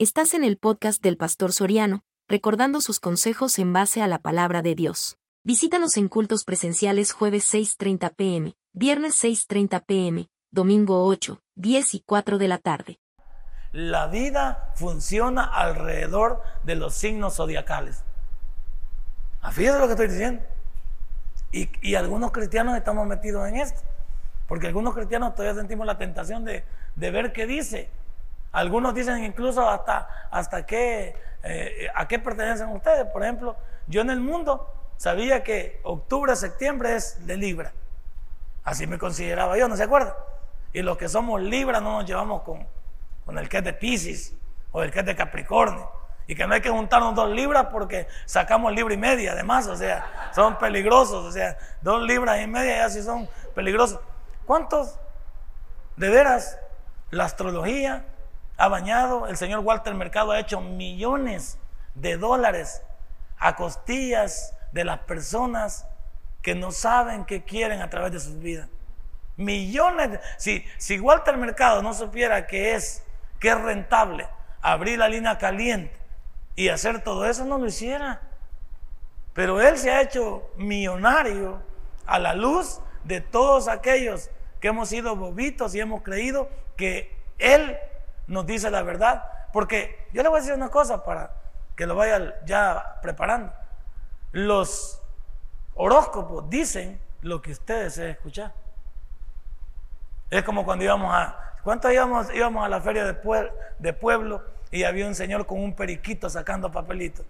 Estás en el podcast del Pastor Soriano, recordando sus consejos en base a la palabra de Dios. Visítanos en cultos presenciales jueves 6.30 pm, viernes 6.30 pm, domingo 8, 10 y 4 de la tarde. La vida funciona alrededor de los signos zodiacales. Fíjate lo que estoy diciendo. Y, algunos cristianos estamos metidos en esto. Porque algunos cristianos todavía sentimos la tentación de ver qué dice algunos dicen incluso hasta, hasta qué, eh, a qué pertenecen ustedes. Por ejemplo, yo en el mundo sabía que octubre, septiembre es de Libra. Así me consideraba yo, ¿no se acuerda? Y los que somos Libra no nos llevamos con, con el que es de Pisces o el que es de Capricornio. Y que no hay que juntarnos dos libras porque sacamos libra y media, además, o sea, son peligrosos, o sea, dos libras y media ya sí son peligrosos. ¿Cuántos? De veras, la astrología ha bañado, el señor Walter Mercado ha hecho millones de dólares a costillas de las personas que no saben qué quieren a través de sus vidas. Millones. si, si Walter Mercado no supiera que es, que es rentable abrir la línea caliente y hacer todo eso, no lo hiciera. Pero él se ha hecho millonario a la luz de todos aquellos que hemos sido bobitos y hemos creído que él nos dice la verdad. Porque yo le voy a decir una cosa para que lo vaya ya preparando. Los horóscopos dicen lo que ustedes deseen escuchar. Es como cuando íbamos a... ¿Cuántos íbamos, íbamos a la feria de, de pueblo y había un señor con un periquito sacando papelitos?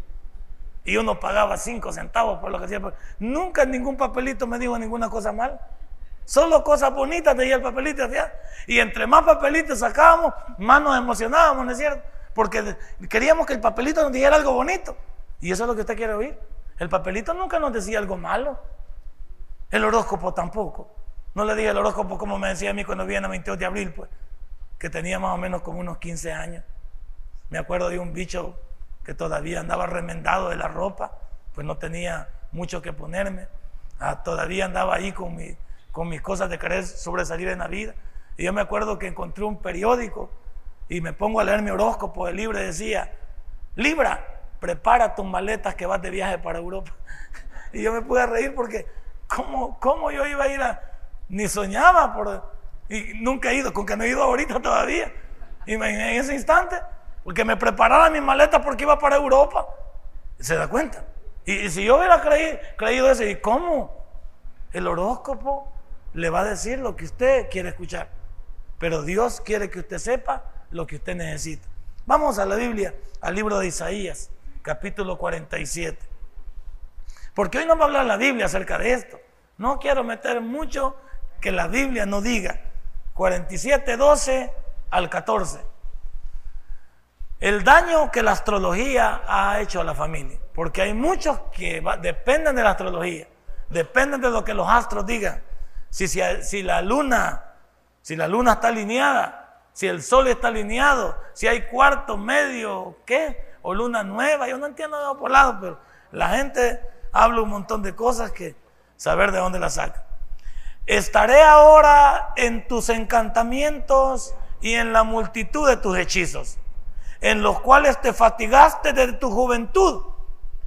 Y uno pagaba cinco centavos por lo que hacía. Nunca ningún papelito me dijo ninguna cosa mal. Solo cosas bonitas tenía el papelito. Y entre más papelitos sacábamos, más nos emocionábamos, ¿no es cierto? Porque queríamos que el papelito nos dijera algo bonito. Y eso es lo que usted quiere oír. El papelito nunca nos decía algo malo. El horóscopo tampoco. No le dije el horóscopo como me decía a mí cuando viene el 22 de abril, pues, que tenía más o menos como unos 15 años. Me acuerdo de un bicho que todavía andaba remendado de la ropa, pues no tenía mucho que ponerme. Ah, todavía andaba ahí con mi con mis cosas de querer sobresalir en la vida. Y yo me acuerdo que encontré un periódico y me pongo a leer mi horóscopo. El libro decía, Libra, prepara tus maletas que vas de viaje para Europa. Y yo me pude reír porque, ¿cómo, cómo yo iba a ir a...? Ni soñaba por... Y nunca he ido, con que no he ido ahorita todavía. Y en ese instante, porque me preparaba mis maletas porque iba para Europa. ¿Se da cuenta? Y, si yo hubiera creído, creído eso, ¿y cómo? El horóscopo le va a decir lo que usted quiere escuchar. Pero Dios quiere que usted sepa lo que usted necesita. Vamos a la Biblia, al libro de Isaías, capítulo 47. Porque hoy no va a hablar la Biblia acerca de esto. No quiero meter mucho que la Biblia no diga. 47, 12 al 14. El daño que la astrología ha hecho a la familia. Porque hay muchos que dependen de la astrología, dependen de lo que los astros digan. Si, la luna, si la luna está alineada, si el sol está alineado, si hay cuarto, medio, ¿qué? O luna nueva, yo no entiendo de por lado, pero la gente habla un montón de cosas que saber de dónde la saca. Estaré ahora en tus encantamientos y en la multitud de tus hechizos, en los cuales te fatigaste desde tu juventud.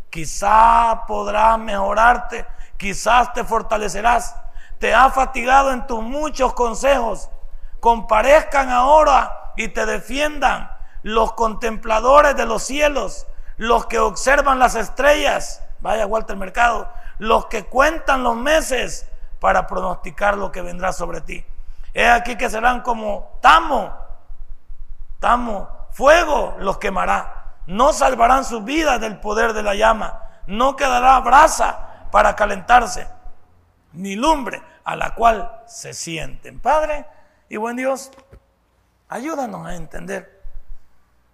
Quizá podrás mejorarte, quizás te fortalecerás te ha fatigado en tus muchos consejos, comparezcan ahora y te defiendan los contempladores de los cielos, los que observan las estrellas, vaya Walter Mercado, los que cuentan los meses para pronosticar lo que vendrá sobre ti. Es aquí que serán como tamo, tamo, fuego los quemará. No salvarán sus vidas del poder de la llama. No quedará brasa para calentarse, ni lumbre a la cual se sienten. Padre y buen Dios, ayúdanos a entender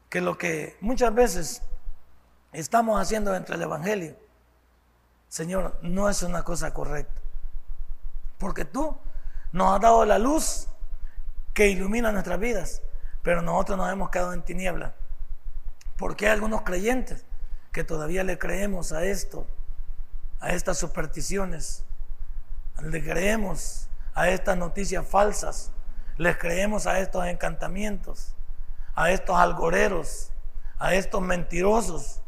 que lo que muchas veces estamos haciendo entre el Evangelio, Señor, no es una cosa correcta. Porque tú nos has dado la luz que ilumina nuestras vidas, pero nosotros nos hemos quedado en tiniebla. Porque hay algunos creyentes que todavía le creemos a esto, a estas supersticiones, le creemos a estas noticias falsas, les creemos a estos encantamientos, a estos algoreros, a estos mentirosos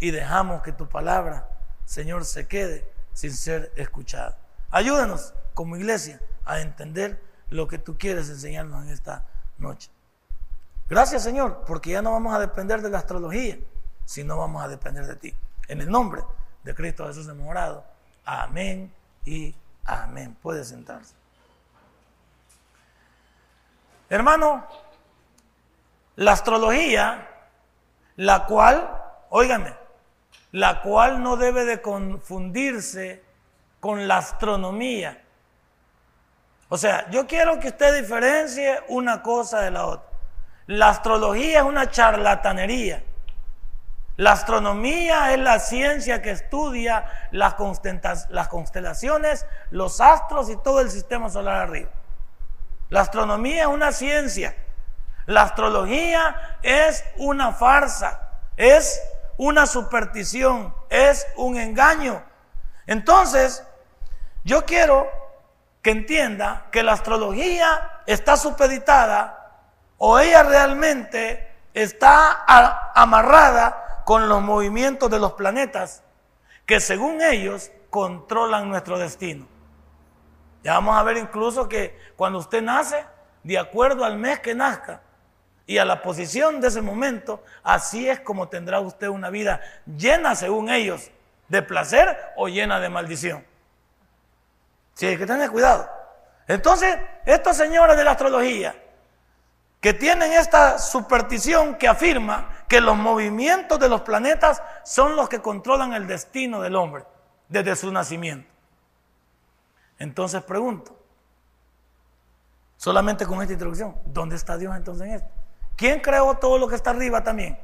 y dejamos que tu palabra, Señor, se quede sin ser escuchada. Ayúdanos como iglesia a entender lo que tú quieres enseñarnos en esta noche. Gracias, Señor, porque ya no vamos a depender de la astrología, sino vamos a depender de ti. En el nombre de Cristo Jesús hemos orado. Amén y amén. Puede sentarse. Hermano, la astrología, la cual, óigame, la cual no debe de confundirse con la astronomía. O sea, yo quiero que usted diferencie una cosa de la otra. La astrología es una charlatanería. La astronomía es la ciencia que estudia las, constelaciones, los astros y todo el sistema solar arriba. La astronomía es una ciencia. La astrología es una farsa, es una superstición, es un engaño. Entonces, yo quiero que entienda que la astrología está supeditada o ella realmente está amarrada con los movimientos de los planetas que según ellos controlan nuestro destino. Ya vamos a ver incluso que cuando usted nace, de acuerdo al mes que nazca y a la posición de ese momento, así es como tendrá usted una vida llena, según ellos, de placer o llena de maldición. Sí, hay que tener cuidado. Entonces, estos señores de la astrología, que tienen esta superstición que afirma que los movimientos de los planetas son los que controlan el destino del hombre desde su nacimiento. Entonces pregunto, solamente con esta introducción, ¿dónde está Dios entonces en esto? ¿Quién creó todo lo que está arriba también?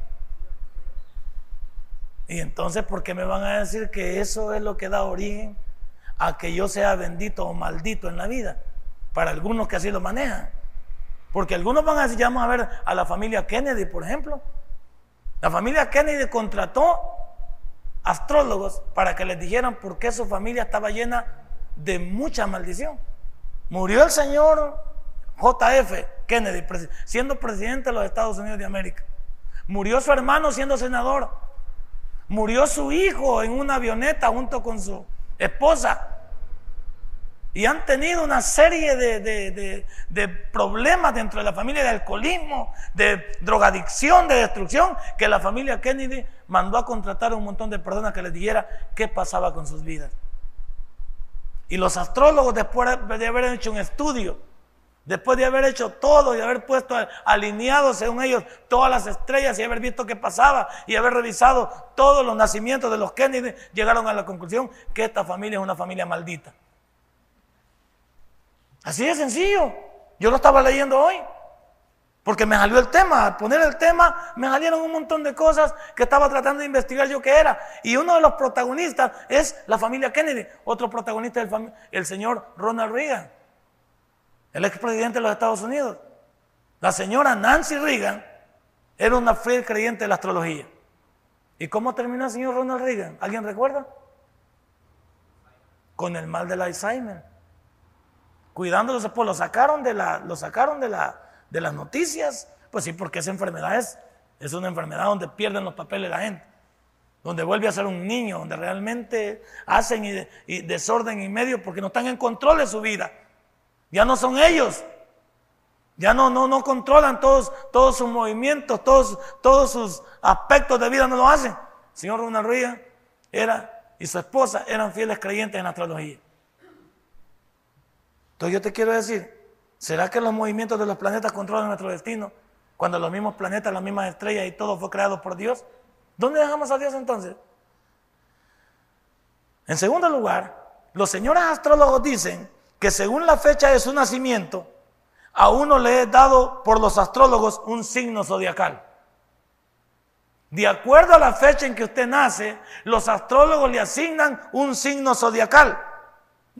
Y entonces, ¿por qué me van a decir que eso es lo que da origen a que yo sea bendito o maldito en la vida? Para algunos que así lo manejan. Porque algunos van a decir, vamos a ver a la familia Kennedy, por ejemplo. La familia Kennedy contrató astrólogos para que les dijeran por qué su familia estaba llena de mucha maldición. Murió el señor JF Kennedy siendo presidente de los Estados Unidos de América. Murió su hermano siendo senador. Murió su hijo en una avioneta junto con su esposa. Y han tenido una serie de, de, problemas dentro de la familia, de alcoholismo, de drogadicción, de destrucción, que la familia Kennedy mandó a contratar a un montón de personas que les dijera qué pasaba con sus vidas. Y los astrólogos, después de haber hecho un estudio, después de haber hecho todo y haber puesto alineados según ellos todas las estrellas y haber visto qué pasaba y haber revisado todos los nacimientos de los Kennedy, llegaron a la conclusión que esta familia es una familia maldita. Así de sencillo. Yo lo estaba leyendo hoy. Porque me salió el tema, al poner el tema me salieron un montón de cosas que estaba tratando de investigar yo qué era. Y uno de los protagonistas es la familia Kennedy. Otro protagonista es el, señor Ronald Reagan, el expresidente de los Estados Unidos. La señora Nancy Reagan era una fiel creyente de la astrología. ¿Y cómo terminó el señor Ronald Reagan? ¿Alguien recuerda? Con el mal del Alzheimer. Cuidándolo, pues lo sacaron de la, lo sacaron de la de las noticias. Pues sí, porque esa enfermedad es, es una enfermedad donde pierden los papeles la gente, donde vuelve a ser un niño, donde realmente hacen y, desorden y medio porque no están en control de su vida. Ya no son ellos. Ya no, no, no controlan todos, todos sus movimientos, todos, todos sus aspectos de vida, no lo hacen. señor Ronald Reagan era y su esposa eran fieles creyentes en astrología. Entonces yo te quiero decir, ¿Será que los movimientos de los planetas controlan nuestro destino? Cuando los mismos planetas, las mismas estrellas y todo fue creado por Dios. ¿Dónde dejamos a Dios entonces? En segundo lugar, los señores astrólogos dicen que según la fecha de su nacimiento, a uno le es dado por los astrólogos un signo zodiacal. De acuerdo a la fecha en que usted nace, los astrólogos le asignan un signo zodiacal,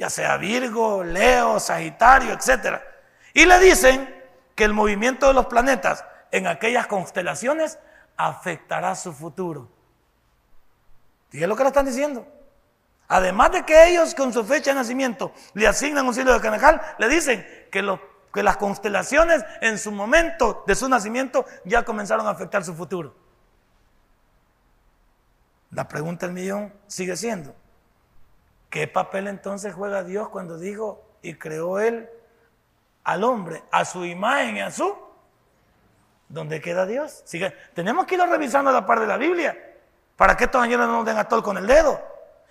ya sea Virgo, Leo, Sagitario, etcétera. Y le dicen que el movimiento de los planetas en aquellas constelaciones afectará su futuro. ¿Y es lo que le están diciendo? Además de que ellos con su fecha de nacimiento le asignan un signo de canajal, le dicen que los, que las constelaciones en su momento de su nacimiento ya comenzaron a afectar su futuro. La pregunta del millón sigue siendo, ¿qué papel entonces juega Dios cuando dijo y creó Él al hombre a su imagen y a su... ¿Dónde queda Dios? Sigue. Tenemos que ir revisando la parte de la Biblia para que estos señores no nos den a tol con el dedo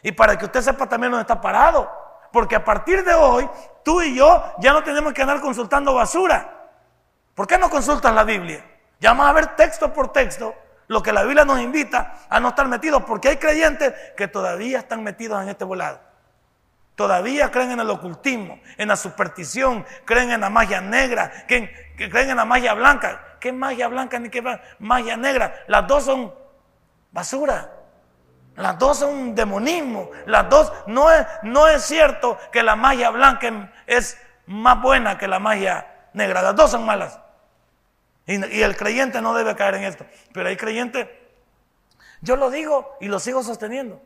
y para que usted sepa también dónde está parado. Porque a partir de hoy, tú y yo ya no tenemos que andar consultando basura. ¿Por qué no consultas la Biblia? Ya vamos a ver texto por texto lo que la Biblia nos invita a no estar metidos, porque hay creyentes que todavía están metidos en este volado. Todavía creen en el ocultismo, en la superstición, creen en la magia negra, que, creen en la magia blanca. ¿Qué magia blanca ni qué magia negra? Las dos son basura. Las dos son demonismo. Las dos, no es, no es cierto que la magia blanca es más buena que la magia negra. Las dos son malas. Y, el creyente no debe caer en esto. Pero hay creyentes, yo lo digo y lo sigo sosteniendo.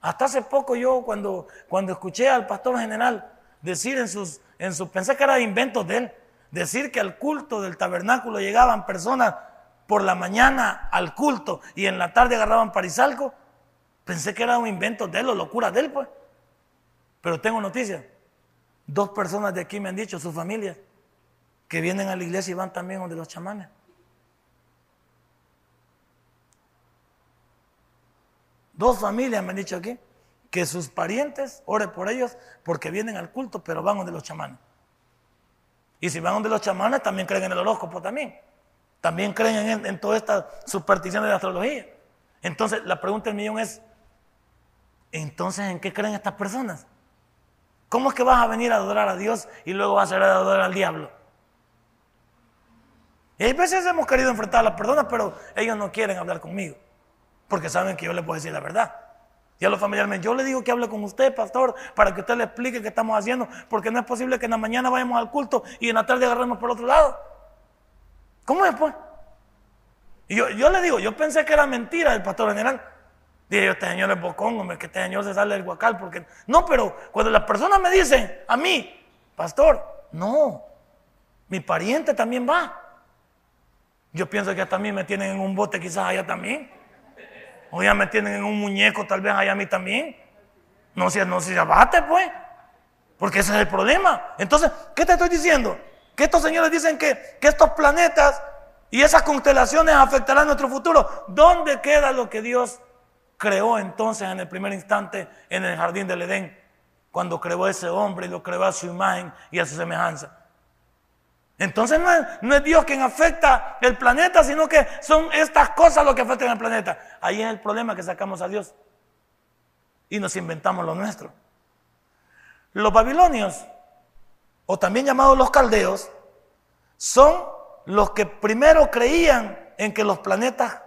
Hasta hace poco yo cuando, cuando escuché al pastor general decir en sus, en sus, pensé que era inventos de él, decir que al culto del tabernáculo llegaban personas por la mañana al culto y en la tarde agarraban parisalco. Pensé que era un invento de él o locura de él, pues. Pero tengo noticias. Dos personas de aquí me han dicho, su familia, que vienen a la iglesia y van también donde los chamanes. Dos familias me han dicho aquí que sus parientes ore por ellos porque vienen al culto, pero van donde los chamanes. Y si van donde los chamanes, también creen en el horóscopo también. También creen en, en toda esta superstición de la astrología. Entonces, la pregunta del millón es, entonces, ¿en qué creen estas personas? ¿Cómo es que vas a venir a adorar a Dios y luego vas a ir a adorar al diablo? Y hay veces hemos querido enfrentar a las personas, pero ellos no quieren hablar conmigo, porque saben que yo les puedo decir la verdad. Y a los familiares, yo le digo que hable con usted, pastor, para que usted le explique qué estamos haciendo, porque no es posible que en la mañana vayamos al culto y en la tarde agarremos por otro lado. ¿Cómo es, pues? Y yo, yo le digo, yo pensé que era mentira el pastor general. Dije yo, este señor es bocón, hombre, que este señor se sale del guacal. Porque... No, pero cuando las personas me dicen a mí, pastor, no, mi pariente también va. Yo pienso que hasta a mí me tienen en un bote, quizás allá también. O ya me tienen en un muñeco, tal vez allá a mí también. No se, no se abate, pues. Porque ese es el problema. Entonces, ¿qué te estoy diciendo? Que estos señores dicen que, que estos planetas y esas constelaciones afectarán nuestro futuro. ¿Dónde queda lo que Dios creó entonces en el primer instante en el jardín del Edén, cuando creó ese hombre y lo creó a su imagen y a su semejanza. Entonces no es, Dios quien afecta el planeta, sino que son estas cosas lo que afectan el planeta. Ahí es el problema que sacamos a Dios y nos inventamos lo nuestro. Los babilonios, o también llamados los caldeos, son los que primero creían en que los planetas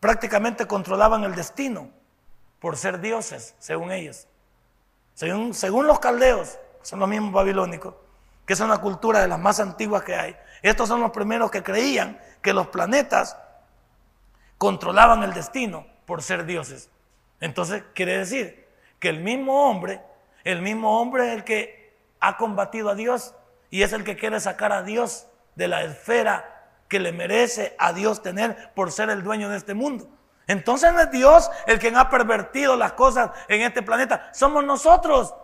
prácticamente controlaban el destino por ser dioses, según ellos. Según, según los caldeos, son los mismos babilónicos, que es una cultura de las más antiguas que hay. Estos son los primeros que creían que los planetas controlaban el destino por ser dioses. Entonces quiere decir que el mismo hombre, el mismo hombre es el que ha combatido a Dios y es el que quiere sacar a Dios de la esfera que le merece a Dios tener por ser el dueño de este mundo. Entonces no es Dios el quien ha pervertido las cosas en este planeta, somos nosotros.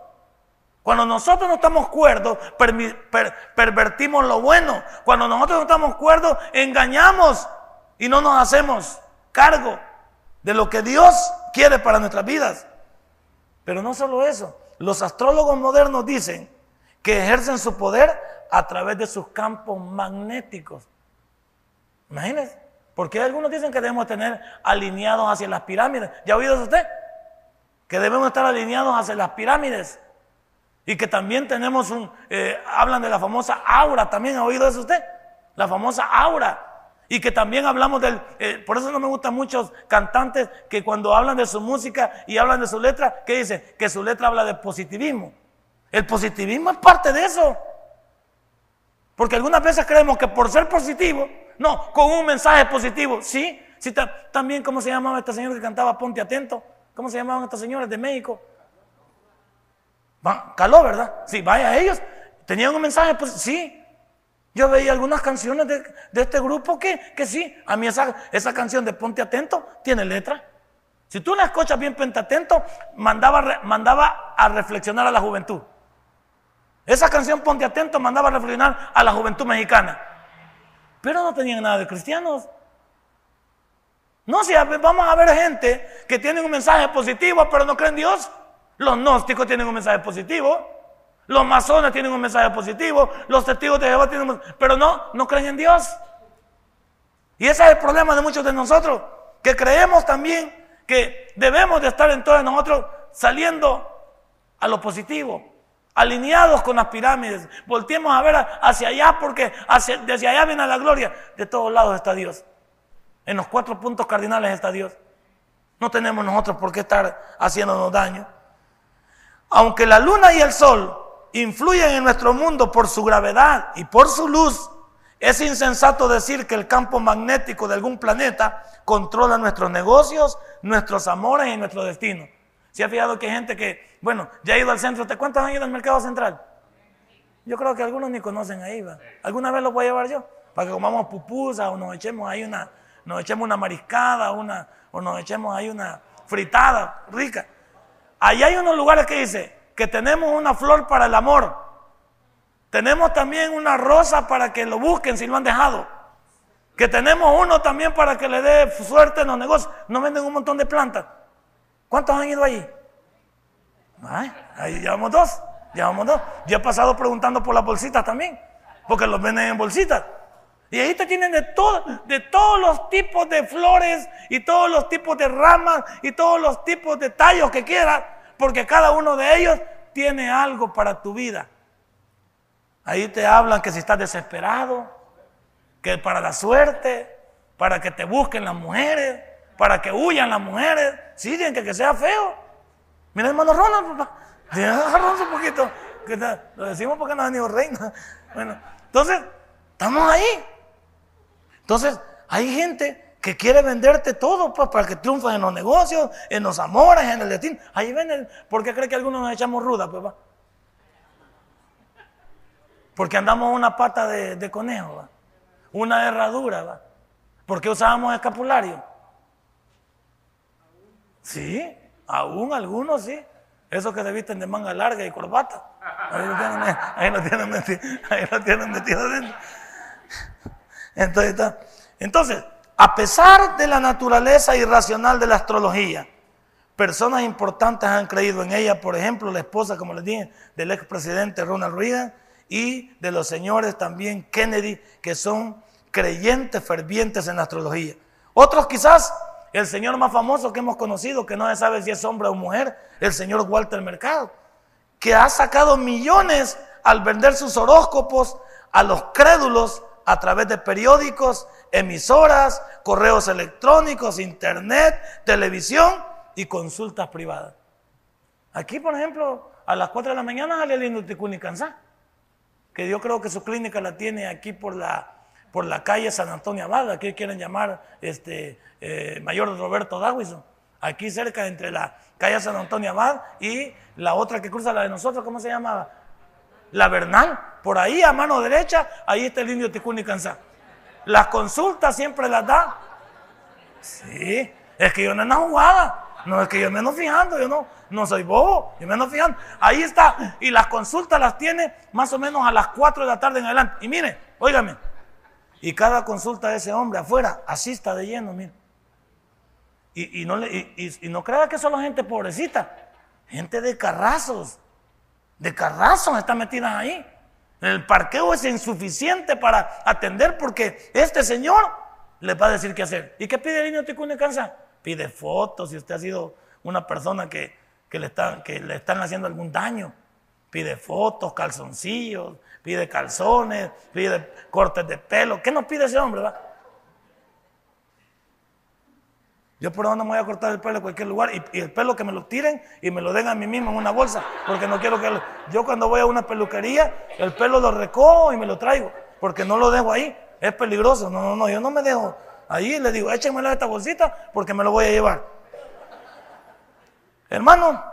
Cuando nosotros no estamos cuerdos, pervertimos lo bueno. Cuando nosotros no estamos cuerdos, engañamos y no nos hacemos cargo de lo que Dios quiere para nuestras vidas. Pero no solo eso, los astrólogos modernos dicen que ejercen su poder a través de sus campos magnéticos. Imagínense. Porque algunos dicen que debemos tener alineados hacia las pirámides. ¿Ya ha oído usted? Que debemos estar alineados hacia las pirámides. Y que también tenemos un, eh, hablan de la famosa aura, ¿también ha oído eso usted? La famosa aura. Y que también hablamos del, eh, por eso no me gustan muchos cantantes que cuando hablan de su música y hablan de su letra, ¿qué dicen? Que su letra habla de positivismo. El positivismo es parte de eso. Porque algunas veces creemos que por ser positivo, no, con un mensaje positivo. Sí, sí también, ¿cómo se llamaba esta señora que cantaba Ponte Atento? ¿Cómo se llamaban estas señoras de México? Caló, ¿verdad? Sí, vaya ellos. ¿Tenían un mensaje? Pues sí. Yo veía algunas canciones de, este grupo que, que, sí. A mí esa, esa canción de Ponte Atento tiene letra. Si tú la escuchas bien Ponte Atento, mandaba, mandaba a reflexionar a la juventud. Esa canción Ponte Atento mandaba a reflexionar a la juventud mexicana. Pero no tenían nada de cristianos. No, si vamos a ver gente que tiene un mensaje positivo, pero no creen en Dios. Los gnósticos tienen un mensaje positivo. Los masones tienen un mensaje positivo, los testigos de Jehová tienen un mensaje, pero no, no creen en Dios. Y ese es el problema de muchos de nosotros, que creemos también que debemos de estar entonces nosotros saliendo a lo positivo, alineados con las pirámides. Volteemos a ver hacia allá porque hacia, desde allá viene la gloria. De todos lados está Dios. En los cuatro puntos cardinales está Dios. No tenemos nosotros por qué estar haciéndonos daño. Aunque la luna y el sol influyen en nuestro mundo por su gravedad y por su luz, es insensato decir que el campo magnético de algún planeta controla nuestros negocios, nuestros amores y nuestro destino. ¿Se ha fijado que hay gente que, bueno, ya ha ido al centro? ¿Te cuántos han ido al mercado central? Yo creo que algunos ni conocen ahí, ¿va? ¿Alguna vez lo voy a llevar yo? Para que comamos pupusas o nos echemos ahí una, nos echemos una mariscada una, o nos echemos ahí una fritada rica. Allá hay unos lugares que dice, que tenemos una flor para el amor. Tenemos también una rosa para que lo busquen si lo han dejado. Que tenemos uno también para que le dé suerte en los negocios. No venden un montón de plantas. ¿Cuántos han ido allí? ahí llevamos dos. Llevamos dos. Yo he pasado preguntando por las bolsitas también. Porque los venden en bolsitas. Y ahí te tienen de, todo, de todos los tipos de flores y todos los tipos de ramas y todos los tipos de tallos que quieras porque cada uno de ellos tiene algo para tu vida. Ahí te hablan que si estás desesperado, que para la suerte, para que te busquen las mujeres, para que huyan las mujeres. Sí, que, que sea feo. Mira, hermano Ronald, papá. Agarramos un poquito. lo decimos porque no ha venido reina. Bueno, entonces, estamos ahí. Entonces, hay gente que quiere venderte todo para que triunfes en los negocios, en los amores, en el destino. Ahí ven, ¿por qué cree que algunos nos echamos ruda, pues Porque andamos una pata de, conejo, una herradura, ¿va? ¿Por qué usábamos escapulario? Sí, aún algunos sí. Esos que se visten de manga larga y corbata. Ahí lo tienen, ahí lo tienen metido, ahí lo tienen metido dentro. Entonces, entonces a pesar de la naturaleza irracional de la astrología, personas importantes han creído en ella, por ejemplo, la esposa, como les dije, del expresidente Ronald Reagan y de los señores también Kennedy, que son creyentes fervientes en la astrología. Otros quizás, el señor más famoso que hemos conocido, que no se sabe si es hombre o mujer, el señor Walter Mercado, que ha sacado millones al vender sus horóscopos a los crédulos a través de periódicos, emisoras, correos electrónicos, internet, televisión y consultas privadas. Aquí, por ejemplo, a las 4 de la mañana sale el Inuticuni Kansá, que yo creo que su clínica la tiene aquí por la, por la calle San Antonio Abad, que quieren llamar este, eh, Mayor Roberto Dawison, aquí cerca entre la calle San Antonio Abad y la otra que cruza la de nosotros, ¿cómo se llama? La Bernal, por ahí a mano derecha, ahí está el indio Ticuni Kansá. Las consultas siempre las da. Sí, es que yo no ando jugada. No es que yo me ando fijando, yo no, no soy bobo, yo me ando fijando. Ahí está. Y las consultas las tiene más o menos a las 4 de la tarde en adelante. Y mire, óigame. Y cada consulta de ese hombre afuera, así está de lleno, mire. Y, no, y, no crea que solo gente pobrecita, gente de carrazos, de carrazos está metida ahí. El parqueo es insuficiente para atender porque este señor le va a decir qué hacer. ¿Y qué pide el niño Ticune Cansa? Pide fotos si usted ha sido una persona que, le que le están haciendo algún daño. Pide fotos, calzoncillos, pide calzones, pide cortes de pelo. ¿Qué nos pide ese hombre? Va? Yo por no me voy a cortar el pelo en cualquier lugar y, el pelo que me lo tiren y me lo den a mí mismo en una bolsa, porque no quiero que... yo cuando voy a una peluquería, el pelo lo recojo y me lo traigo, porque no lo dejo ahí, es peligroso, no, no, no, yo no me dejo ahí, le digo, échenmela esta bolsita porque me lo voy a llevar. Hermano,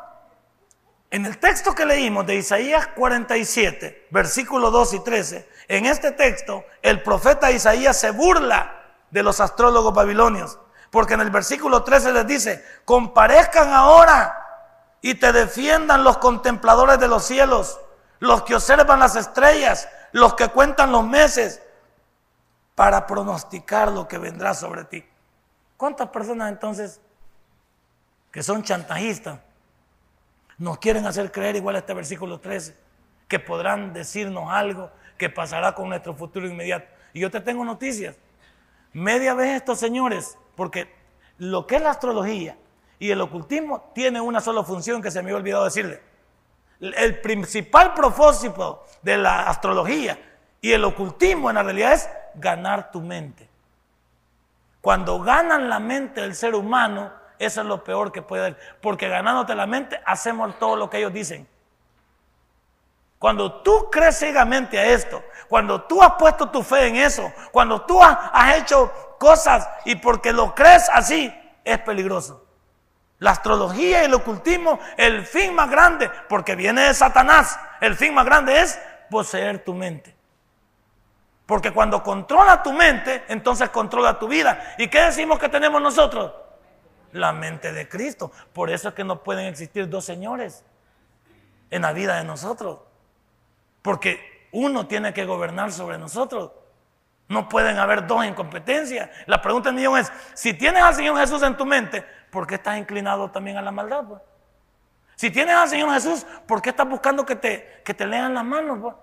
En el texto que leímos de Isaías 47, versículos 2 y 13, en este texto el profeta Isaías se burla de los astrólogos babilonios, porque en el versículo 13 les dice, comparezcan ahora y te defiendan los contempladores de los cielos, los que observan las estrellas, los que cuentan los meses, para pronosticar lo que vendrá sobre ti. ¿Cuántas personas entonces que son chantajistas nos quieren hacer creer igual a este versículo 13, que podrán decirnos algo que pasará con nuestro futuro inmediato? Y yo te tengo noticias. Media vez estos señores, porque lo que es la astrología y el ocultismo tiene una sola función que se me había olvidado decirle. El principal propósito de la astrología y el ocultismo en la realidad es ganar tu mente. Cuando ganan la mente del ser humano, eso es lo peor que puede haber. Porque ganándote la mente, hacemos todo lo que ellos dicen. Cuando tú crees ciegamente a esto, cuando tú has puesto tu fe en eso, cuando tú has, hecho cosas y porque lo crees así, es peligroso. La astrología y el ocultismo, el fin más grande, porque viene de Satanás, el fin más grande es poseer tu mente. Porque cuando controla tu mente, entonces controla tu vida. ¿Y qué decimos que tenemos nosotros? La mente de Cristo. Por eso es que no pueden existir dos señores en la vida de nosotros. Porque uno tiene que gobernar sobre nosotros. No pueden haber dos en competencia. La pregunta del es, si tienes al Señor Jesús en tu mente, ¿por qué estás inclinado también a la maldad? Pues? Si tienes al Señor Jesús, ¿por qué estás buscando que te, que te lean las manos? Pues?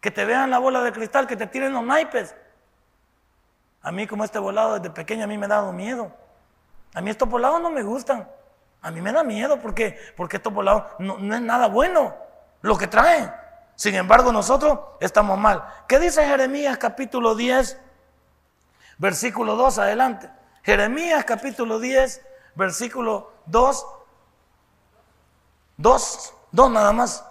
Que te vean la bola de cristal, que te tiren los naipes. A mí como este volado desde pequeño a mí me ha dado miedo. A mí estos volados no me gustan. A mí me da miedo porque, porque estos volados no, no es nada bueno lo que traen. Sin embargo, nosotros estamos mal. ¿Qué dice Jeremías capítulo 10, versículo 2 adelante? Jeremías capítulo 10, versículo 2. 2, 2 nada más.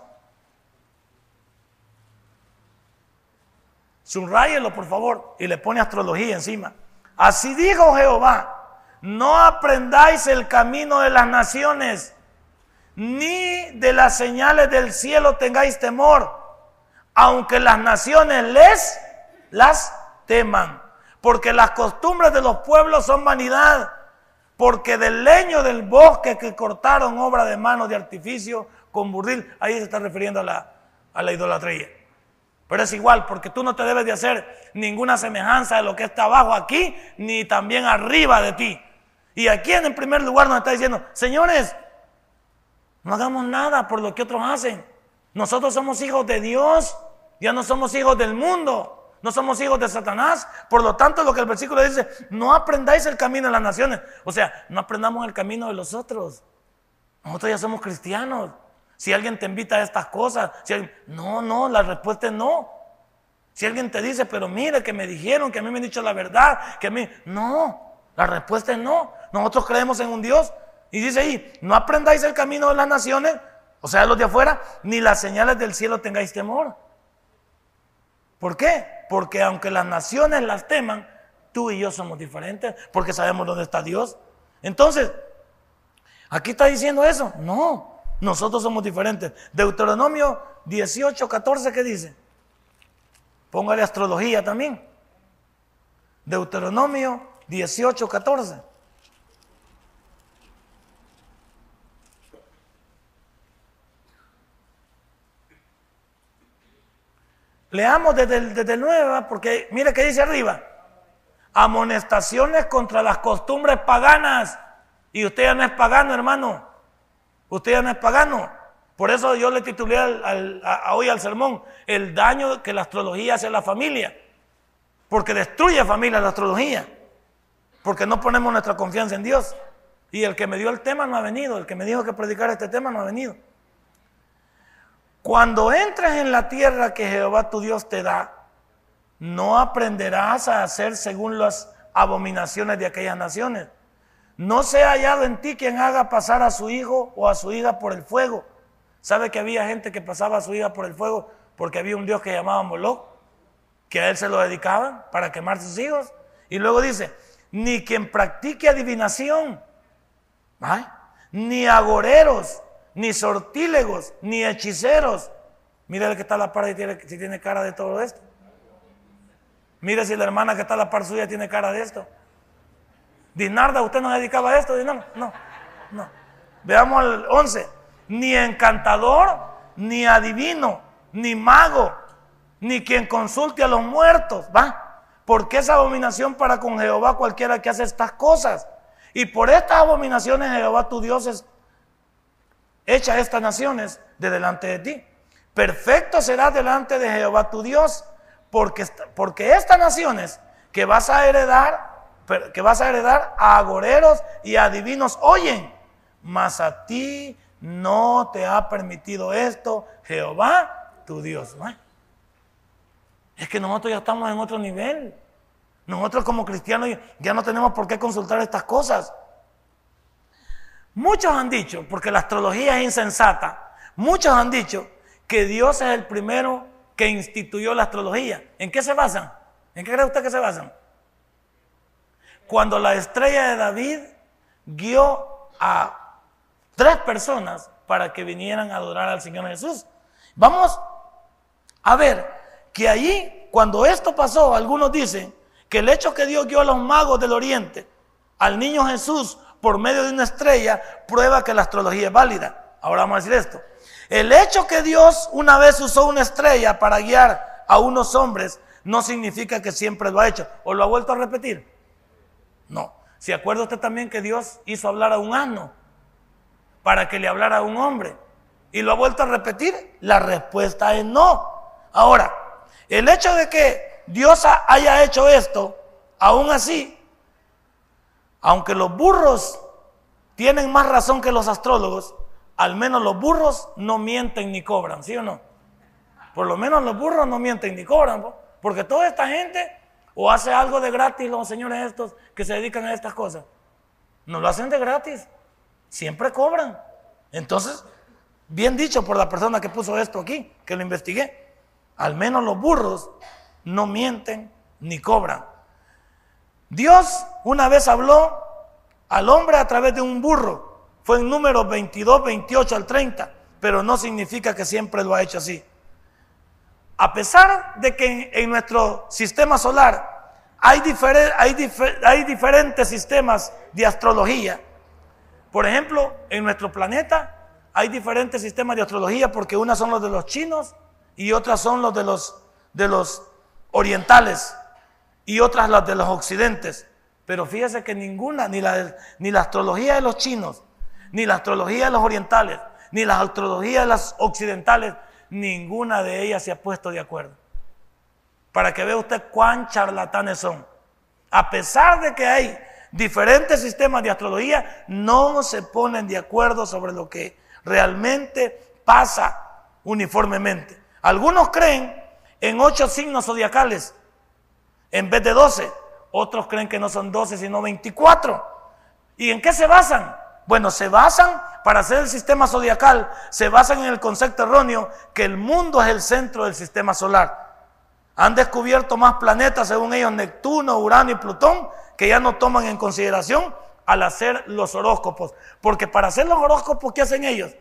Subrayelo, por favor, y le pone astrología encima. Así dijo Jehová, no aprendáis el camino de las naciones, ni de las señales del cielo tengáis temor, aunque las naciones les las teman, porque las costumbres de los pueblos son vanidad, porque del leño del bosque que cortaron obra de mano de artificio con burdil, ahí se está refiriendo a la, a la idolatría. Pero es igual, porque tú no te debes de hacer ninguna semejanza de lo que está abajo aquí, ni también arriba de ti. Y aquí en el primer lugar nos está diciendo, señores, no hagamos nada por lo que otros hacen. Nosotros somos hijos de Dios, ya no somos hijos del mundo, no somos hijos de Satanás. Por lo tanto, lo que el versículo dice, no aprendáis el camino de las naciones. O sea, no aprendamos el camino de los otros. Nosotros ya somos cristianos. Si alguien te invita a estas cosas, si no, no, la respuesta es no. Si alguien te dice, pero mire que me dijeron, que a mí me han dicho la verdad, que a mí, no, la respuesta es no. Nosotros creemos en un Dios y dice ahí, no aprendáis el camino de las naciones, o sea, los de afuera, ni las señales del cielo tengáis temor. ¿Por qué? Porque aunque las naciones las teman, tú y yo somos diferentes, porque sabemos dónde está Dios. Entonces, aquí está diciendo eso. No, nosotros somos diferentes. Deuteronomio 18, 14, ¿qué dice? Póngale astrología también. Deuteronomio 18, 14. Leamos desde el, desde el porque mire que dice arriba. Amonestaciones contra las costumbres paganas. Y usted ya no es pagano, hermano. Usted ya no es pagano. Por eso yo le titulé hoy al sermón el daño que la astrología hace a la familia. Porque destruye familia la astrología. Porque no ponemos nuestra confianza en Dios. Y el que me dio el tema no ha venido. El que me dijo que predicar este tema no ha venido. Cuando entres en la tierra que Jehová tu Dios te da, no aprenderás a hacer según las abominaciones de aquellas naciones. No sea hallado en ti quien haga pasar a su hijo o a su hija por el fuego. ¿Sabe que había gente que pasaba a su hija por el fuego porque había un Dios que llamaba Moloch? Que a él se lo dedicaban para quemar sus hijos. Y luego dice, ni quien practique adivinación, ni agoreros, ni sortílegos, ni hechiceros. Mira que está a la par y tiene, si tiene cara de todo esto. Mira si la hermana que está a la par suya tiene cara de esto. Dinarda, ¿usted no dedicaba a esto? No, no, no. Veamos el 11. Ni encantador, ni adivino, ni mago, ni quien consulte a los muertos. ¿Va? Porque es abominación para con Jehová cualquiera que hace estas cosas. Y por estas abominaciones Jehová tu Dios es echa estas naciones de delante de ti. Perfecto será delante de Jehová tu Dios, porque, porque estas naciones que vas a heredar, que vas a heredar a agoreros y a divinos oyen, mas a ti no te ha permitido esto Jehová tu Dios. Es que nosotros ya estamos en otro nivel. Nosotros como cristianos ya no tenemos por qué consultar estas cosas. Muchos han dicho, porque la astrología es insensata, muchos han dicho que Dios es el primero que instituyó la astrología. ¿En qué se basan? ¿En qué cree usted que se basan? Cuando la estrella de David guió a tres personas para que vinieran a adorar al Señor Jesús. Vamos a ver que allí, cuando esto pasó, algunos dicen que el hecho que Dios guió a los magos del oriente, al niño Jesús, por medio de una estrella, prueba que la astrología es válida. Ahora vamos a decir esto. El hecho que Dios una vez usó una estrella para guiar a unos hombres no significa que siempre lo ha hecho. ¿O lo ha vuelto a repetir? No. ¿Se acuerda usted también que Dios hizo hablar a un asno para que le hablara a un hombre? ¿Y lo ha vuelto a repetir? La respuesta es no. Ahora, el hecho de que Dios haya hecho esto, aún así, aunque los burros tienen más razón que los astrólogos, al menos los burros no mienten ni cobran, ¿sí o no? Por lo menos los burros no mienten ni cobran, porque toda esta gente o hace algo de gratis los señores estos que se dedican a estas cosas. No lo hacen de gratis, siempre cobran. Entonces, bien dicho por la persona que puso esto aquí, que lo investigué, al menos los burros no mienten ni cobran. Dios una vez habló al hombre a través de un burro. Fue en números 22, 28 al 30, pero no significa que siempre lo ha hecho así. A pesar de que en, nuestro sistema solar hay, diferentes sistemas de astrología, por ejemplo, en nuestro planeta hay diferentes sistemas de astrología porque unas son los de los chinos y otras son los, de los orientales y otras las de los occidentes. Pero fíjese que ninguna, ni la, ni la astrología de los chinos, ni la astrología de los orientales, ni la astrología de las occidentales, ninguna de ellas se ha puesto de acuerdo. Para que vea usted cuán charlatanes son. A pesar de que hay diferentes sistemas de astrología, no se ponen de acuerdo sobre lo que realmente pasa uniformemente. Algunos creen en ocho signos zodiacales en vez de doce. Otros creen que no son doce, sino veinticuatro. ¿Y en qué se basan? Bueno, se basan, para hacer el sistema zodiacal, se basan en el concepto erróneo que el mundo es el centro del sistema solar. Han descubierto más planetas, según ellos, Neptuno, Urano y Plutón, que ya no toman en consideración al hacer los horóscopos. Porque para hacer los horóscopos, ¿qué hacen ellos?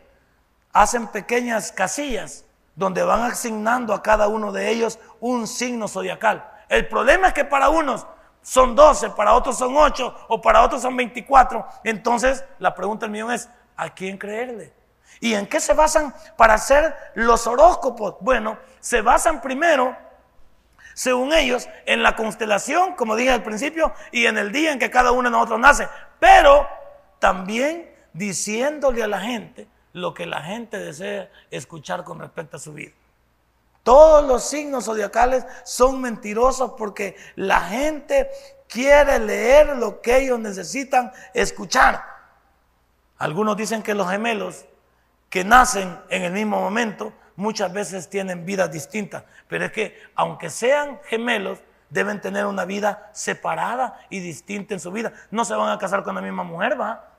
Hacen pequeñas casillas donde van asignando a cada uno de ellos un signo zodiacal. El problema es que para unos son 12, para otros son 8 o para otros son 24. Entonces, la pregunta del millón es, ¿a quién creerle? ¿Y en qué se basan para hacer los horóscopos? Bueno, se basan primero, según ellos, en la constelación, como dije al principio, y en el día en que cada uno de nosotros nace, pero también diciéndole a la gente lo que la gente desea escuchar con respecto a su vida. Todos los signos zodiacales son mentirosos porque la gente quiere leer lo que ellos necesitan escuchar. Algunos dicen que los gemelos que nacen en el mismo momento muchas veces tienen vidas distintas, pero es que aunque sean gemelos, deben tener una vida separada y distinta en su vida. No se van a casar con la misma mujer, va,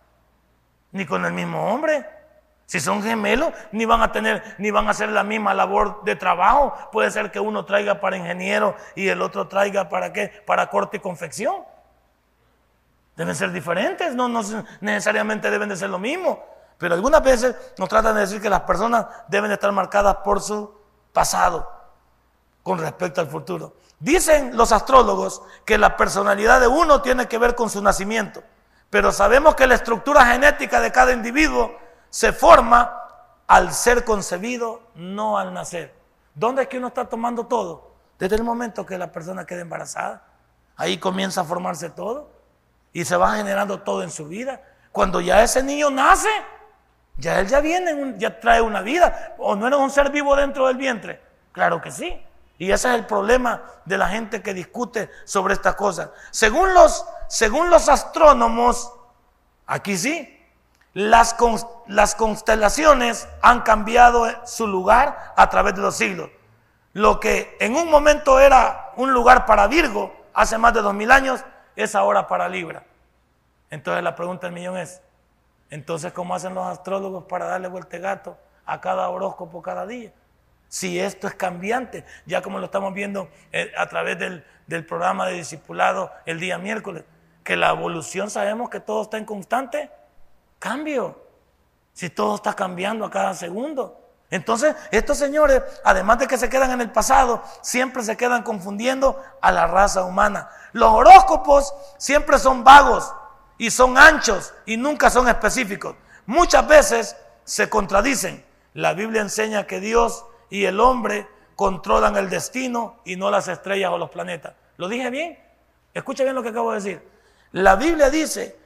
ni con el mismo hombre. Si son gemelos, ni van a tener, ni van a hacer la misma labor de trabajo. Puede ser que uno traiga para ingeniero y el otro traiga para qué, para corte y confección. Deben ser diferentes, no, no necesariamente deben de ser lo mismo. Pero algunas veces nos tratan de decir que las personas deben estar marcadas por su pasado con respecto al futuro. Dicen los astrólogos que la personalidad de uno tiene que ver con su nacimiento, pero sabemos que la estructura genética de cada individuo se forma al ser concebido, no al nacer. ¿Dónde es que uno está tomando todo? Desde el momento que la persona queda embarazada. Ahí comienza a formarse todo y se va generando todo en su vida. Cuando ya ese niño nace, ya él ya viene, ya trae una vida. ¿O no era un ser vivo dentro del vientre? Claro que sí. Y ese es el problema de la gente que discute sobre estas cosas. Según los, según los astrónomos, aquí sí, las, constelaciones han cambiado su lugar a través de los siglos. Lo que en un momento era un lugar para Virgo, hace más de dos mil años, es ahora para Libra. Entonces la pregunta del millón es, entonces ¿cómo hacen los astrólogos para darle vuelta gato a cada horóscopo cada día? Si esto es cambiante, ya como lo estamos viendo eh, a través del, del programa de discipulado el día miércoles, que la evolución sabemos que todo está en constante cambio. Si todo está cambiando a cada segundo. Entonces, estos señores, además de que se quedan en el pasado, siempre se quedan confundiendo a la raza humana. Los horóscopos siempre son vagos y son anchos y nunca son específicos. Muchas veces se contradicen. La Biblia enseña que Dios y el hombre controlan el destino y no las estrellas o los planetas. ¿Lo dije bien? Escucha bien lo que acabo de decir. La Biblia dice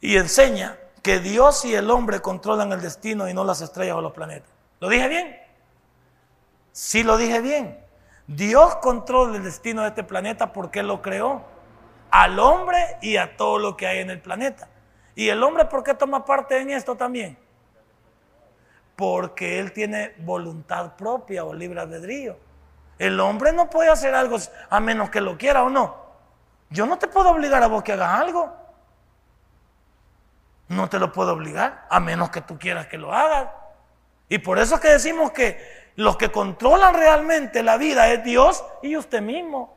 y enseña que Dios y el hombre controlan el destino y no las estrellas o los planetas. ¿Lo dije bien? Sí lo dije bien. Dios controla el destino de este planeta porque lo creó. Al hombre y a todo lo que hay en el planeta. ¿Y el hombre por qué toma parte en esto también? Porque él tiene voluntad propia o libre albedrío. El hombre no puede hacer algo a menos que lo quiera o no. Yo no te puedo obligar a vos que hagas algo. No te lo puedo obligar, a menos que tú quieras que lo hagas. Y por eso es que decimos que los que controlan realmente la vida es Dios y usted mismo.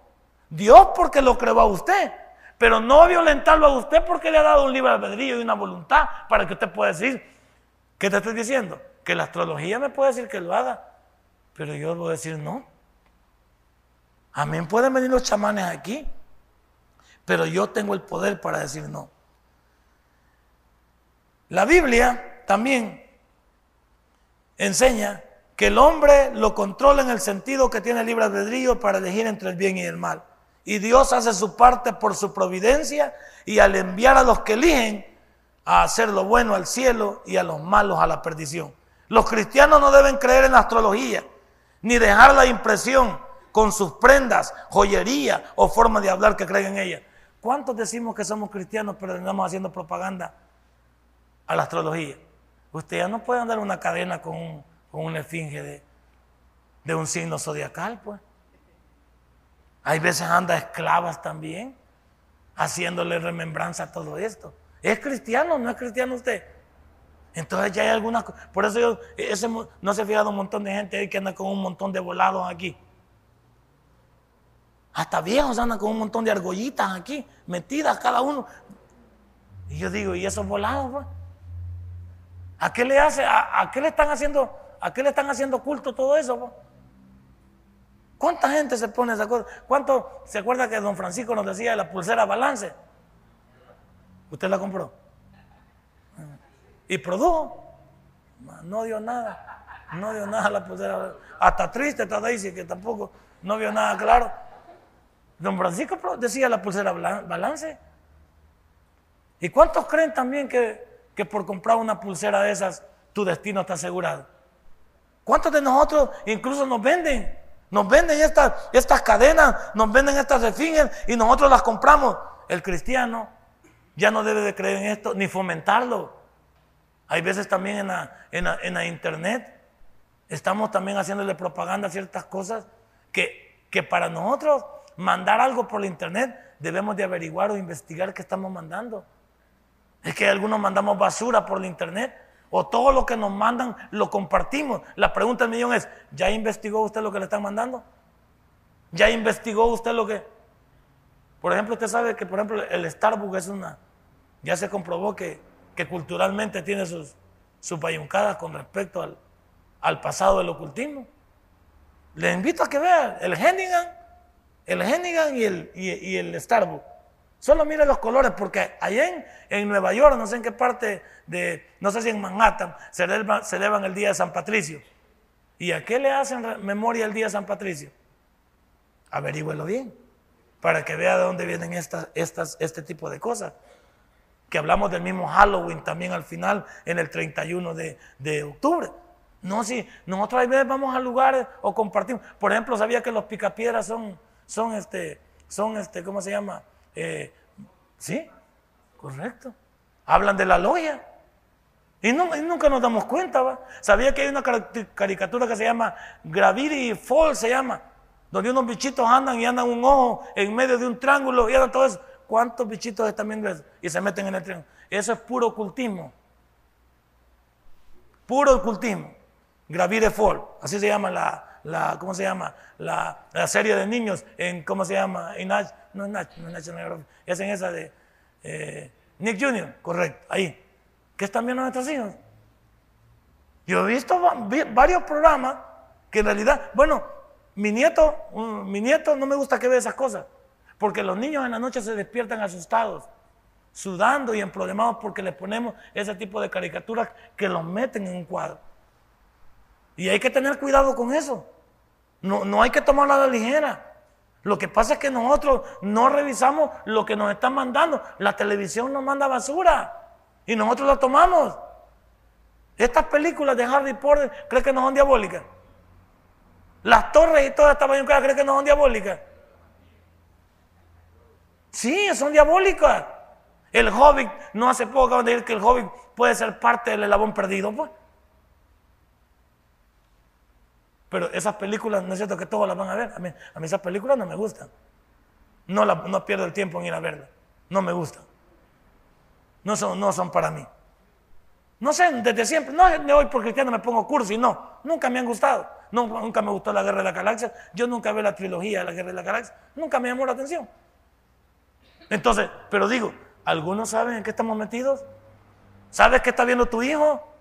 Dios porque lo creó a usted, pero no violentarlo a usted porque le ha dado un libre albedrío y una voluntad para que usted pueda decir, ¿qué te estoy diciendo? Que la astrología me puede decir que lo haga, pero yo voy a decir no. A mí pueden venir los chamanes aquí, pero yo tengo el poder para decir no. La Biblia también enseña que el hombre lo controla en el sentido que tiene libre albedrío para elegir entre el bien y el mal. Y Dios hace su parte por su providencia y al enviar a los que eligen a hacer lo bueno al cielo y a los malos a la perdición. Los cristianos no deben creer en la astrología, ni dejar la impresión con sus prendas, joyería o forma de hablar que creen en ella. ¿Cuántos decimos que somos cristianos pero andamos haciendo propaganda a la astrología. Usted ya no puede andar una cadena con, un, una esfinge de, un signo zodiacal, pues. Hay veces anda esclavas también, haciéndole remembranza a todo esto. ¿Es cristiano no es cristiano usted? Entonces ya hay algunas Por eso yo, ese, no se ha fijado un montón de gente ahí que anda con un montón de volados aquí. Hasta viejos andan con un montón de argollitas aquí, metidas cada uno. Y yo digo, ¿y esos volados? Pues? ¿A qué le hace? ¿A, qué le están haciendo? ¿A qué le están haciendo culto todo eso? ¿Cuánta gente se pone esa cosa? ¿Cuánto se acuerda que don Francisco nos decía de la pulsera balance? ¿Usted la compró? ¿Y produjo? No dio nada. No dio nada la pulsera. Hasta triste está Daisy que tampoco no vio nada claro. Don Francisco decía la pulsera balance. ¿Y cuántos creen también que que por comprar una pulsera de esas tu destino está asegurado. ¿Cuántos de nosotros incluso nos venden? Nos venden estas, cadenas, nos venden estas refinges y nosotros las compramos. El cristiano ya no debe de creer en esto ni fomentarlo. Hay veces también en la, en la, internet estamos también haciéndole propaganda a ciertas cosas que, que para nosotros mandar algo por la internet debemos de averiguar o investigar qué estamos mandando. Es que algunos mandamos basura por la internet o todo lo que nos mandan lo compartimos. La pregunta del millón es, ¿ya investigó usted lo que le están mandando? ¿Ya investigó usted lo que... Por ejemplo, usted sabe que, por ejemplo, el Starbucks es una... Ya se comprobó que, que culturalmente tiene sus, su payuncada con respecto al, al pasado del ocultismo. Le invito a que vean el Hennigan, el Hennigan y el, y, el Starbucks. Solo mire los colores, porque allá en, en, Nueva York, no sé en qué parte de, no sé si en Manhattan, celebran, el Día de San Patricio. ¿Y a qué le hacen memoria el Día de San Patricio? Averígüelo bien, para que vea de dónde vienen estas, estas, este tipo de cosas. Que hablamos del mismo Halloween también al final, en el 31 de, de octubre. No, si nosotros a veces vamos a lugares o compartimos. Por ejemplo, sabía que los picapiedras son, son este, son este, ¿cómo se llama? Eh, sí, correcto. Hablan de la loya. Y, nunca nos damos cuenta, ¿va? Sabía que hay una caricatura que se llama Gravity Fall, se llama, donde unos bichitos andan y andan un ojo en medio de un triángulo y andan todo eso. ¿Cuántos bichitos están viendo eso? Y se meten en el triángulo. Eso es puro ocultismo. Puro ocultismo. Gravire Fall, así se llama la, la ¿cómo se llama? La, serie de niños en, ¿cómo se llama? En no es Nach, no es National es en esa de eh, Nick Jr., correcto, ahí. ¿Qué están viendo nuestros hijos? Yo he visto varios programas que en realidad, bueno, mi nieto, mi nieto no me gusta que vea esas cosas, porque los niños en la noche se despiertan asustados, sudando y emproblemados porque les ponemos ese tipo de caricaturas que los meten en un cuadro. Y hay que tener cuidado con eso. No, no hay que tomarla a ligera. Lo que pasa es que nosotros no revisamos lo que nos están mandando. La televisión nos manda basura y nosotros la tomamos. Estas películas de Harry Potter, ¿creen que no son diabólicas? Las torres y todas estas bayuncadas, ¿creen que no son diabólicas? Sí, son diabólicas. El Hobbit, no hace poco acaban de decir que el Hobbit puede ser parte del eslabón perdido, pues. Pero esas películas, no es cierto que todos las van a ver. A mí, a mí esas películas no me gustan. No, la, no pierdo el tiempo en ir a verlas. No me gustan. No son, no son para mí. No sé, desde siempre. No de hoy por cristiano me pongo cursi, no. Nunca me han gustado. nunca me gustó la Guerra de la Galaxia. Yo nunca vi la trilogía de la Guerra de la Galaxia. Nunca me llamó la atención. Entonces, pero digo, ¿algunos saben en qué estamos metidos? ¿Sabes qué está viendo tu hijo?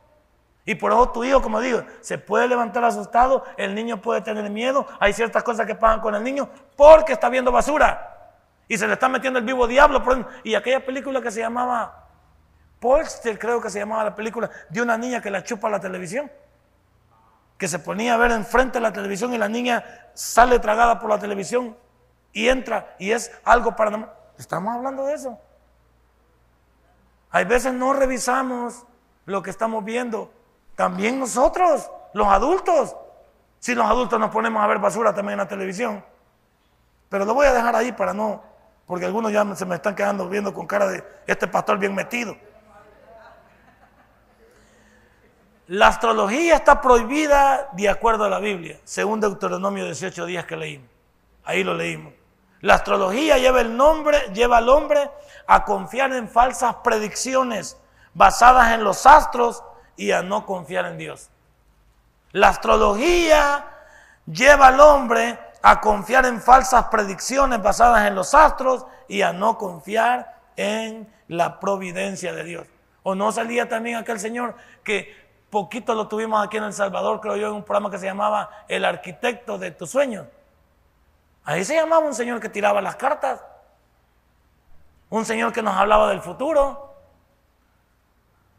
Y por eso tu hijo, como digo, se puede levantar asustado, el niño puede tener miedo, hay ciertas cosas que pagan con el niño porque está viendo basura y se le está metiendo el vivo diablo. Y aquella película que se llamaba Polster, creo que se llamaba la película, de una niña que la chupa la televisión, que se ponía a ver enfrente de la televisión y la niña sale tragada por la televisión y entra y es algo para... Estamos hablando de eso. Hay veces no revisamos lo que estamos viendo también nosotros, los adultos. Si los adultos nos ponemos a ver basura también en la televisión. Pero lo voy a dejar ahí para no, porque algunos ya se me están quedando viendo con cara de este pastor bien metido. La astrología está prohibida de acuerdo a la Biblia, según Deuteronomio 18 días que leímos. Ahí lo leímos. La astrología lleva el nombre, lleva al hombre a confiar en falsas predicciones basadas en los astros y a no confiar en Dios. La astrología lleva al hombre a confiar en falsas predicciones basadas en los astros y a no confiar en la providencia de Dios. ¿O no salía también aquel señor que poquito lo tuvimos aquí en El Salvador, creo yo, en un programa que se llamaba El arquitecto de tus sueños? Ahí se llamaba un señor que tiraba las cartas, un señor que nos hablaba del futuro,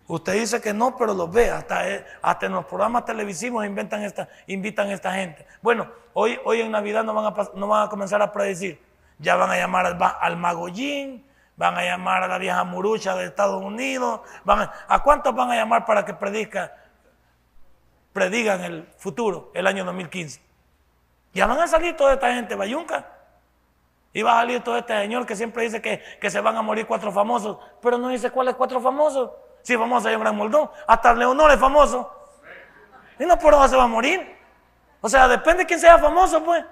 Usted dice que no, pero lo ve. Hasta, eh, hasta en los programas televisivos inventan esta, invitan a esta gente. Bueno, hoy, hoy en Navidad no van, a, no van a comenzar a predecir. Ya van a llamar al, al Magollín, van a llamar a la vieja Murucha de Estados Unidos. A, cuántos van a llamar para que predica, predigan el futuro, el año 2015? Ya van a salir toda esta gente, Bayunca. Y va a salir todo este señor que siempre dice que, que se van a morir cuatro famosos, pero no dice cuáles cuatro famosos. Sí, famoso hay un gran moldón. Hasta Leonor es famoso. Y no por eso se va a morir. O sea, depende de quién sea famoso, pues.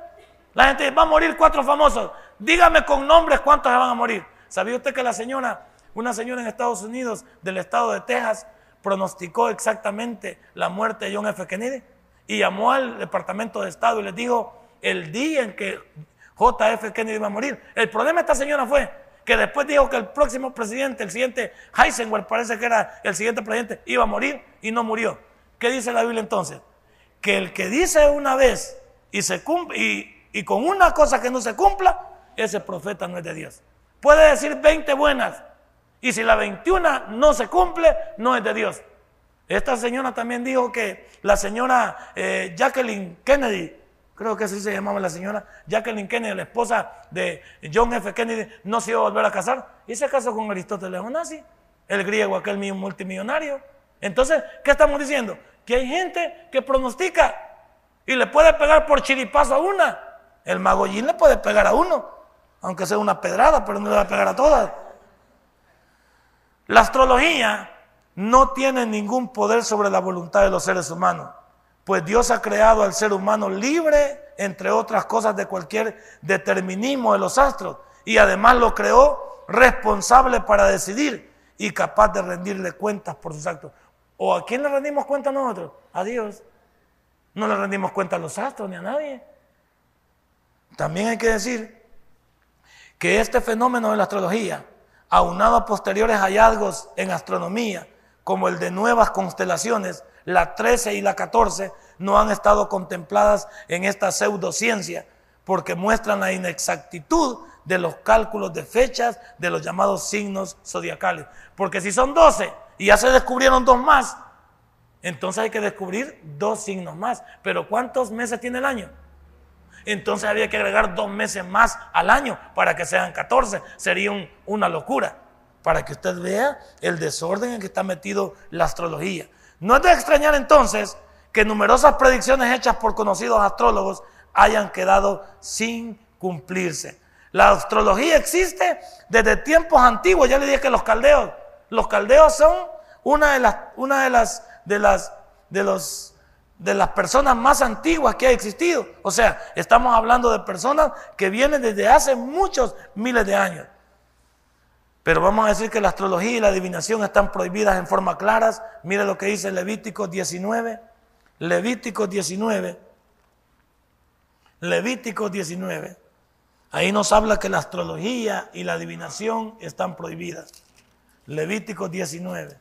La gente va a morir cuatro famosos. Dígame con nombres cuántos se van a morir. ¿Sabía usted que la señora, una señora en Estados Unidos, del estado de Texas, pronosticó exactamente la muerte de John F. Kennedy? Y llamó al Departamento de Estado y les dijo el día en que JF Kennedy iba a morir. El problema de esta señora fue que después dijo que el próximo presidente, el siguiente Heisenberg, parece que era el siguiente presidente, iba a morir y no murió. ¿Qué dice la Biblia entonces? Que el que dice una vez y, se cumple, y, con una cosa que no se cumpla, ese profeta no es de Dios. Puede decir 20 buenas y si la 21 no se cumple, no es de Dios. Esta señora también dijo que la señora eh, Jacqueline Kennedy, creo que así se llamaba la señora, Jacqueline Kennedy, la esposa de John F. Kennedy, no se iba a volver a casar y se casó con Aristóteles Onassi, el griego, aquel multimillonario. Entonces, ¿qué estamos diciendo? Que hay gente que pronostica y le puede pegar por chiripazo a una. El magollín le puede pegar a uno, aunque sea una pedrada, pero no le va a pegar a todas. La astrología no tiene ningún poder sobre la voluntad de los seres humanos, pues Dios ha creado al ser humano libre, entre otras cosas, de cualquier determinismo de los astros, y además lo creó responsable para decidir y capaz de rendirle cuentas por sus actos. ¿O a quién le rendimos cuenta nosotros? A Dios. No le rendimos cuenta a los astros ni a nadie. También hay que decir que este fenómeno de la astrología, aunado a posteriores hallazgos en astronomía, como el de nuevas constelaciones, la 13 y la 14, no han estado contempladas en esta pseudociencia, porque muestran la inexactitud de los cálculos de fechas de los llamados signos zodiacales. Porque si son 12 y ya se descubrieron dos más, entonces hay que descubrir dos signos más. Pero ¿cuántos meses tiene el año? Entonces había que agregar dos meses más al año para que sean 14. Sería una locura. Para que usted vea el desorden en que está metido la astrología. No es de extrañar entonces que numerosas predicciones hechas por conocidos astrólogos hayan quedado sin cumplirse. La astrología existe desde tiempos antiguos. Ya le dije que los caldeos, los caldeos son una de las, una de las, de las, de los de las personas más antiguas que ha existido. O sea, estamos hablando de personas que vienen desde hace muchos miles de años. Pero vamos a decir que la astrología y la adivinación están prohibidas en forma claras. Mire lo que dice Levítico 19. Levítico 19. Levítico 19. Ahí nos habla que la astrología y la adivinación están prohibidas. Levítico 19.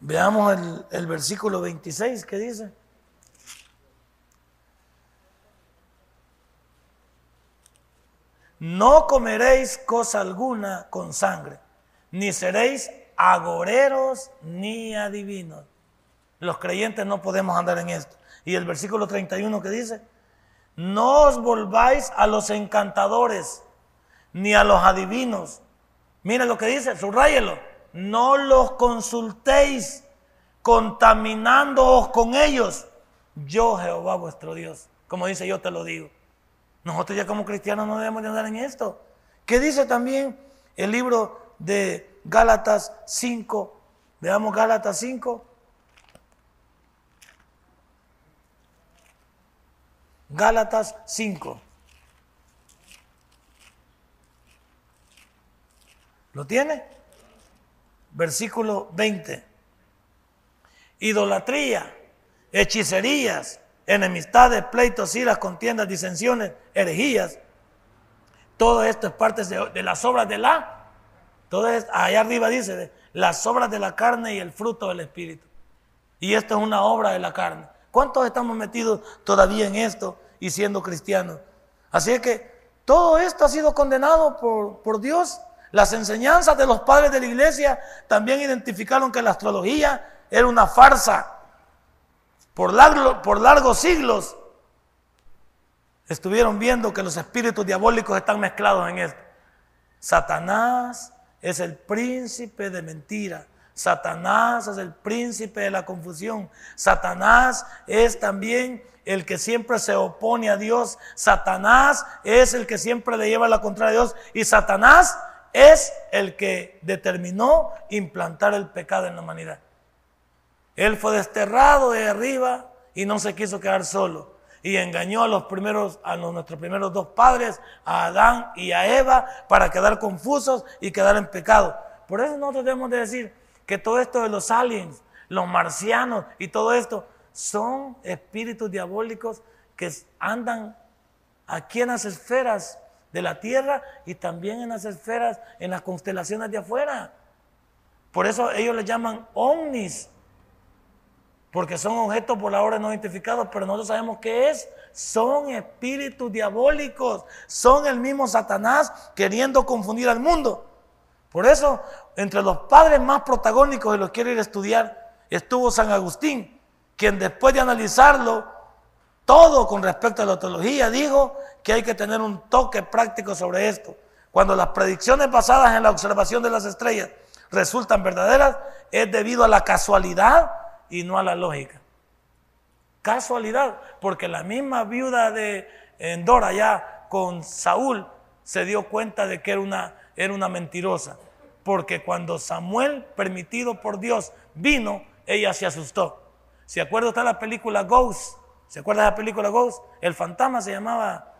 Veamos el, el versículo 26 que dice. No comeréis cosa alguna con sangre, ni seréis agoreros ni adivinos. Los creyentes no podemos andar en esto. Y el versículo 31 que dice, no os volváis a los encantadores, ni a los adivinos. Mire lo que dice, subrayelo no los consultéis contaminándoos con ellos. Yo, Jehová vuestro Dios, como dice yo te lo digo. Nosotros ya como cristianos no debemos de andar en esto. ¿Qué dice también el libro de Gálatas 5? Veamos Gálatas 5. Gálatas 5. ¿Lo tiene? versículo 20. Idolatría, hechicerías, enemistades, pleitos, iras, contiendas, disensiones, herejías. Todo esto es parte de, las obras de la, allá arriba dice, las obras de la carne y el fruto del Espíritu. Y esto es una obra de la carne. ¿Cuántos estamos metidos todavía en esto y siendo cristianos? Así es que todo esto ha sido condenado por, por Dios las enseñanzas de los padres de la iglesia también identificaron que la astrología era una farsa. Por, por largos siglos estuvieron viendo que los espíritus diabólicos están mezclados en esto. Satanás es el príncipe de mentira. Satanás es el príncipe de la confusión. Satanás es también el que siempre se opone a Dios. Satanás es el que siempre le lleva la contraria a Dios. Y Satanás es el que determinó implantar el pecado en la humanidad. Él fue desterrado de arriba y no se quiso quedar solo. Y engañó a los primeros, a nuestros primeros dos padres, a Adán y a Eva, para quedar confusos y quedar en pecado. Por eso nosotros debemos de decir que todo esto de los aliens, los marcianos y todo esto son espíritus diabólicos que andan aquí en las esferas de la tierra y también en las esferas, en las constelaciones de afuera. Por eso ellos le llaman ovnis, porque son objetos por ahora no identificados, pero nosotros sabemos qué es. Son espíritus diabólicos, son el mismo Satanás queriendo confundir al mundo. Por eso, entre los padres más protagónicos de los que quiero ir a estudiar, estuvo San Agustín, quien después de analizarlo todo con respecto a la teología, dijo que hay que tener un toque práctico sobre esto. Cuando las predicciones basadas en la observación de las estrellas resultan verdaderas, es debido a la casualidad y no a la lógica. Casualidad, porque la misma viuda de Endora ya con Saúl se dio cuenta de que era una, era una mentirosa porque cuando Samuel, permitido por Dios, vino, ella se asustó. ¿Se acuerda de la película Ghost? ¿Se acuerda de la película Ghost? El fantasma se llamaba,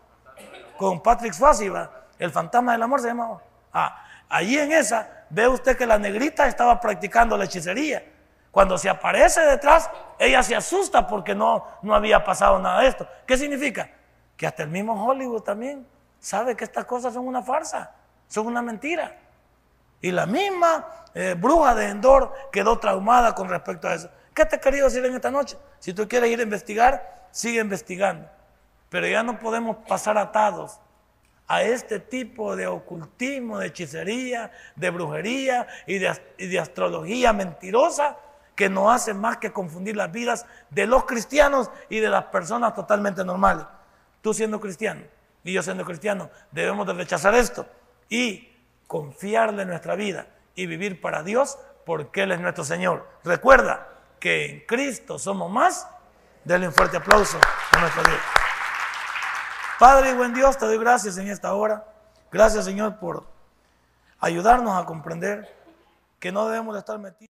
con Patrick Swayze, el fantasma del amor se llamaba. Ah, allí en esa, ve usted que la negrita estaba practicando la hechicería. Cuando se aparece detrás, ella se asusta porque no, no había pasado nada de esto. ¿Qué significa? Que hasta el mismo Hollywood también sabe que estas cosas son una farsa, son una mentira. Y la misma eh, bruja de Endor quedó traumada con respecto a eso. ¿Qué te he querido decir en esta noche? Si tú quieres ir a investigar, sigue investigando. Pero ya no podemos pasar atados a este tipo de ocultismo, de hechicería, de brujería y de, y de astrología mentirosa que no hace más que confundir las vidas de los cristianos y de las personas totalmente normales. Tú siendo cristiano y yo siendo cristiano, debemos de rechazar esto y confiarle nuestra vida y vivir para Dios porque Él es nuestro Señor. Recuerda que en Cristo somos más. Denle un fuerte aplauso a nuestro Dios. Padre y buen Dios, te doy gracias en esta hora. Gracias Señor por ayudarnos a comprender que no debemos estar metidos.